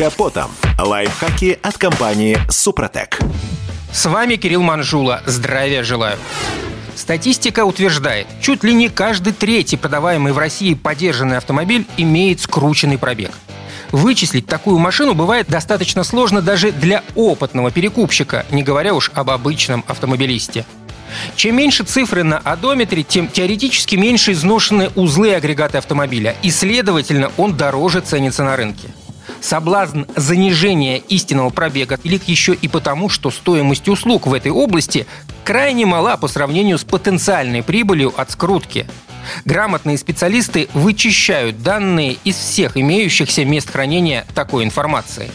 капотом. Лайфхаки от компании «Супротек». С вами Кирилл Манжула. Здравия желаю. Статистика утверждает, чуть ли не каждый третий продаваемый в России подержанный автомобиль имеет скрученный пробег. Вычислить такую машину бывает достаточно сложно даже для опытного перекупщика, не говоря уж об обычном автомобилисте. Чем меньше цифры на одометре, тем теоретически меньше изношены узлы агрегата автомобиля, и, следовательно, он дороже ценится на рынке. Соблазн занижения истинного пробега велик еще и потому, что стоимость услуг в этой области крайне мала по сравнению с потенциальной прибылью от скрутки. Грамотные специалисты вычищают данные из всех имеющихся мест хранения такой информации.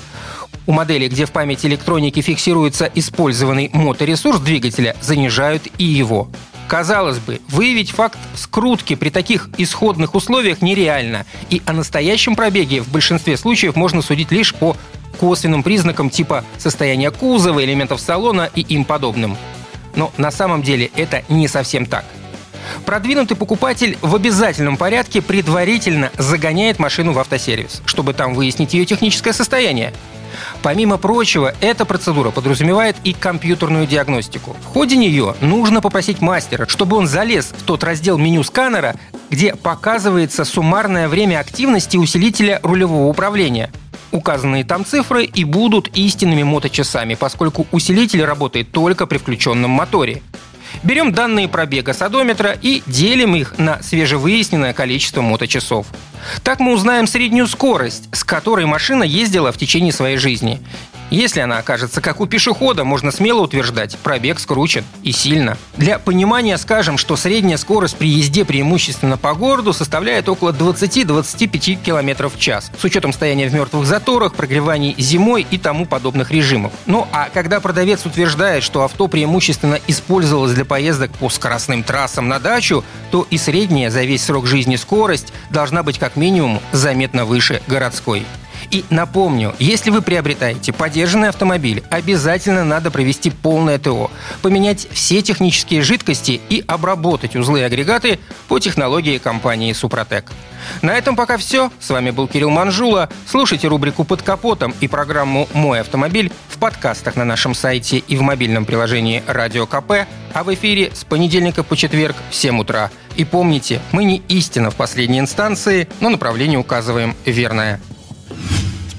У моделей, где в памяти электроники фиксируется использованный моторесурс двигателя, занижают и его. Казалось бы, выявить факт скрутки при таких исходных условиях нереально, и о настоящем пробеге в большинстве случаев можно судить лишь по косвенным признакам типа состояния кузова, элементов салона и им подобным. Но на самом деле это не совсем так. Продвинутый покупатель в обязательном порядке предварительно загоняет машину в автосервис, чтобы там выяснить ее техническое состояние. Помимо прочего, эта процедура подразумевает и компьютерную диагностику. В ходе нее нужно попросить мастера, чтобы он залез в тот раздел меню сканера, где показывается суммарное время активности усилителя рулевого управления. Указанные там цифры и будут истинными моточасами, поскольку усилитель работает только при включенном моторе. Берем данные пробега с и делим их на свежевыясненное количество моточасов. Так мы узнаем среднюю скорость, с которой машина ездила в течение своей жизни. Если она окажется как у пешехода, можно смело утверждать, пробег скручен и сильно. Для понимания скажем, что средняя скорость при езде преимущественно по городу составляет около 20-25 км в час, с учетом стояния в мертвых заторах, прогреваний зимой и тому подобных режимов. Ну а когда продавец утверждает, что авто преимущественно использовалось для поездок по скоростным трассам на дачу, то и средняя за весь срок жизни скорость должна быть как минимум заметно выше городской. И напомню, если вы приобретаете подержанный автомобиль, обязательно надо провести полное ТО, поменять все технические жидкости и обработать узлы и агрегаты по технологии компании «Супротек». На этом пока все. С вами был Кирилл Манжула. Слушайте рубрику «Под капотом» и программу «Мой автомобиль» в подкастах на нашем сайте и в мобильном приложении «Радио КП», а в эфире с понедельника по четверг в 7 утра. И помните, мы не истина в последней инстанции, но направление указываем верное.